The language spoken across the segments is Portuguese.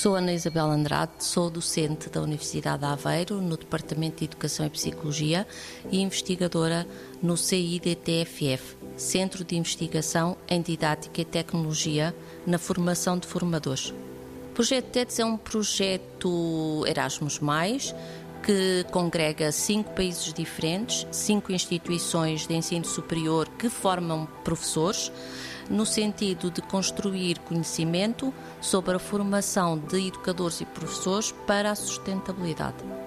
Sou Ana Isabel Andrade, sou docente da Universidade de Aveiro no Departamento de Educação e Psicologia e investigadora no CIDTFF, Centro de Investigação em Didática e Tecnologia na Formação de Formadores. O projeto TEDS é um projeto Erasmus+, que congrega cinco países diferentes, cinco instituições de ensino superior que formam professores, no sentido de construir conhecimento sobre a formação de educadores e professores para a sustentabilidade.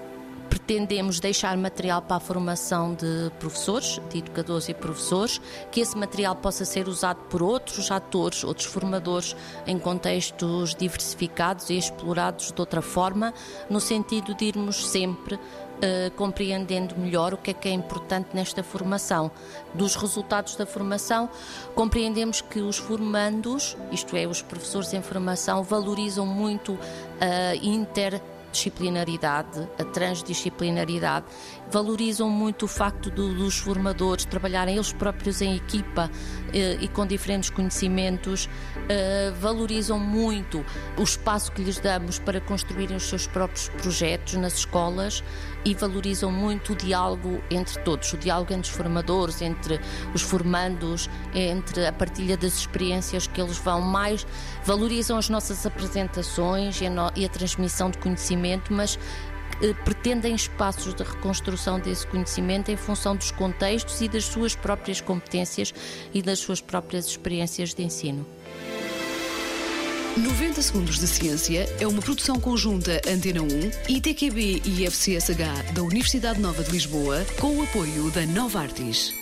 Pretendemos deixar material para a formação de professores, de educadores e professores, que esse material possa ser usado por outros atores, outros formadores, em contextos diversificados e explorados de outra forma, no sentido de irmos sempre Uh, compreendendo melhor o que é que é importante nesta formação. Dos resultados da formação, compreendemos que os formandos, isto é, os professores em formação, valorizam muito a inter disciplinaridade, a transdisciplinaridade, valorizam muito o facto do, dos formadores trabalharem eles próprios em equipa eh, e com diferentes conhecimentos, eh, valorizam muito o espaço que lhes damos para construírem os seus próprios projetos nas escolas e valorizam muito o diálogo entre todos, o diálogo entre os formadores, entre os formandos, entre a partilha das experiências que eles vão mais, valorizam as nossas apresentações e a, no, e a transmissão de conhecimento, mas eh, pretendem espaços de reconstrução desse conhecimento em função dos contextos e das suas próprias competências e das suas próprias experiências de ensino. 90 Segundos de Ciência é uma produção conjunta Antena 1, ITQB e FCSH da Universidade Nova de Lisboa, com o apoio da Nova Artis.